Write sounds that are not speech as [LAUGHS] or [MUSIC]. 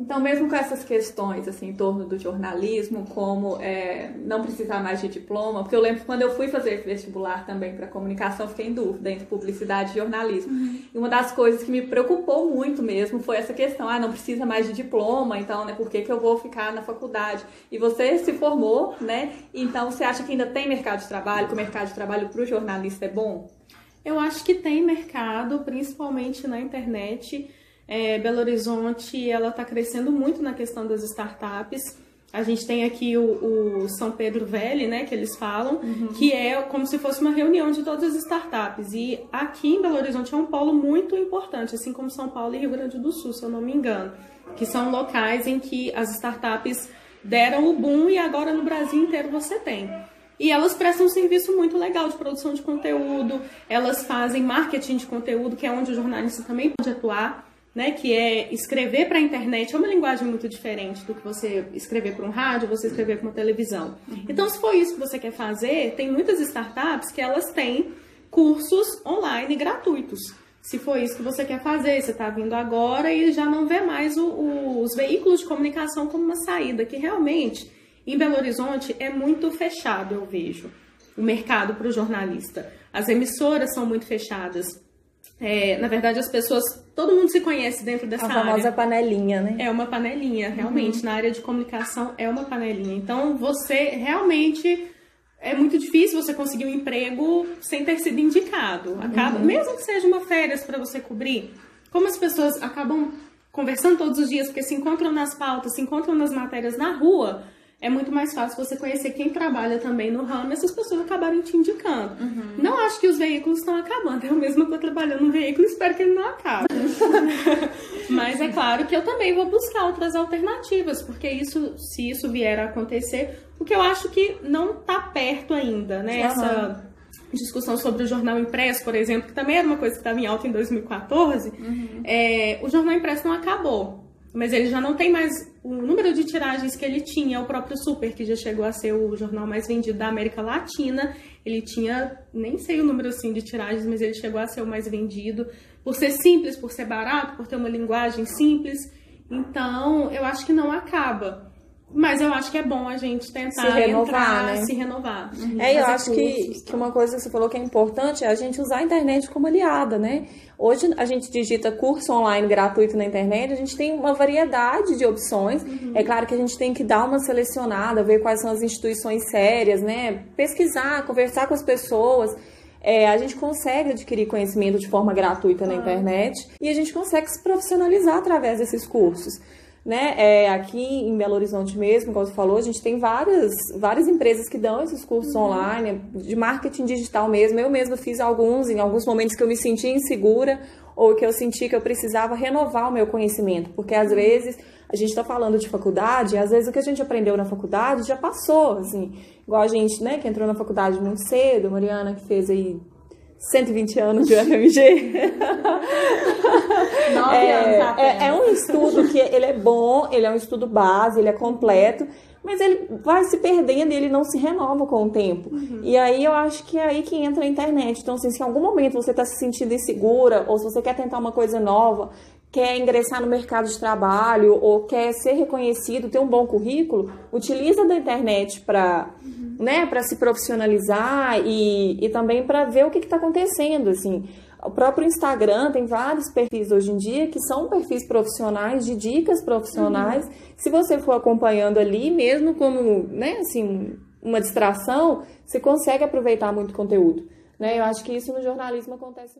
Então, mesmo com essas questões assim, em torno do jornalismo, como é, não precisar mais de diploma, porque eu lembro que quando eu fui fazer vestibular também para comunicação, fiquei em dúvida entre publicidade e jornalismo. Uhum. E uma das coisas que me preocupou muito mesmo foi essa questão: ah, não precisa mais de diploma, então, né, por que, que eu vou ficar na faculdade? E você se formou, né? Então, você acha que ainda tem mercado de trabalho, que o mercado de trabalho para o jornalista é bom? Eu acho que tem mercado, principalmente na internet é, Belo Horizonte ela está crescendo muito na questão das startups. A gente tem aqui o, o São Pedro Velho, né, que eles falam, uhum. que é como se fosse uma reunião de todas as startups. E aqui em Belo Horizonte é um polo muito importante, assim como São Paulo e Rio Grande do Sul, se eu não me engano, que são locais em que as startups deram o boom e agora no Brasil inteiro você tem. E elas prestam um serviço muito legal de produção de conteúdo, elas fazem marketing de conteúdo, que é onde o jornalista também pode atuar né, que é escrever para a internet, é uma linguagem muito diferente do que você escrever para um rádio, você escrever para uma televisão. Uhum. Então, se for isso que você quer fazer, tem muitas startups que elas têm cursos online gratuitos. Se for isso que você quer fazer, você está vindo agora e já não vê mais o, o, os veículos de comunicação como uma saída, que realmente em Belo Horizonte é muito fechado, eu vejo, o mercado para o jornalista. As emissoras são muito fechadas. É, na verdade, as pessoas, todo mundo se conhece dentro dessa área. A famosa área. panelinha, né? É uma panelinha, realmente. Uhum. Na área de comunicação é uma panelinha. Então, você realmente é muito difícil você conseguir um emprego sem ter sido indicado. Acaba, uhum. mesmo que seja uma férias para você cobrir. Como as pessoas acabam conversando todos os dias, porque se encontram nas pautas, se encontram nas matérias na rua, é muito mais fácil você conhecer quem trabalha também no ramo e essas pessoas acabarem te indicando. Uhum. Não acho que os veículos estão acabando. Eu mesma estou trabalhando no veículo e espero que ele não acabe. [LAUGHS] Mas é claro que eu também vou buscar outras alternativas, porque isso, se isso vier a acontecer, o que eu acho que não está perto ainda, né? Uhum. Essa discussão sobre o jornal impresso, por exemplo, que também era uma coisa que estava em alta em 2014, uhum. é, o jornal impresso não acabou. Mas ele já não tem mais o número de tiragens que ele tinha. O próprio Super, que já chegou a ser o jornal mais vendido da América Latina, ele tinha, nem sei o número assim de tiragens, mas ele chegou a ser o mais vendido. Por ser simples, por ser barato, por ter uma linguagem simples. Então, eu acho que não acaba. Mas eu acho que é bom a gente tentar se renovar, entrar, né? se renovar. Uhum. É, eu acho que, que uma coisa que você falou que é importante é a gente usar a internet como aliada, né? Hoje a gente digita curso online gratuito na internet, a gente tem uma variedade de opções. Uhum. É claro que a gente tem que dar uma selecionada, ver quais são as instituições sérias, né? Pesquisar, conversar com as pessoas. É, a gente consegue adquirir conhecimento de forma gratuita na internet e a gente consegue se profissionalizar através desses cursos né? É, aqui em Belo Horizonte mesmo, como você falou, a gente tem várias, várias empresas que dão esses cursos uhum. online, de marketing digital mesmo. Eu mesma fiz alguns, em alguns momentos que eu me senti insegura ou que eu senti que eu precisava renovar o meu conhecimento, porque às uhum. vezes a gente está falando de faculdade, e às vezes o que a gente aprendeu na faculdade já passou, assim, igual a gente, né, que entrou na faculdade muito cedo, Mariana que fez aí 120 anos de UFMG. [LAUGHS] É, anos é, é, um estudo que ele é bom, ele é um estudo base, ele é completo, mas ele vai se perdendo e ele não se renova com o tempo. Uhum. E aí eu acho que é aí que entra a internet. Então, assim, se em algum momento você está se sentindo insegura, ou se você quer tentar uma coisa nova, quer ingressar no mercado de trabalho ou quer ser reconhecido, ter um bom currículo, utiliza da internet para uhum. né, se profissionalizar e, e também para ver o que está acontecendo. Assim. O próprio Instagram tem vários perfis hoje em dia que são perfis profissionais, de dicas profissionais. Uhum. Se você for acompanhando ali, mesmo como né, assim, uma distração, você consegue aproveitar muito conteúdo. Né? Eu acho que isso no jornalismo acontece.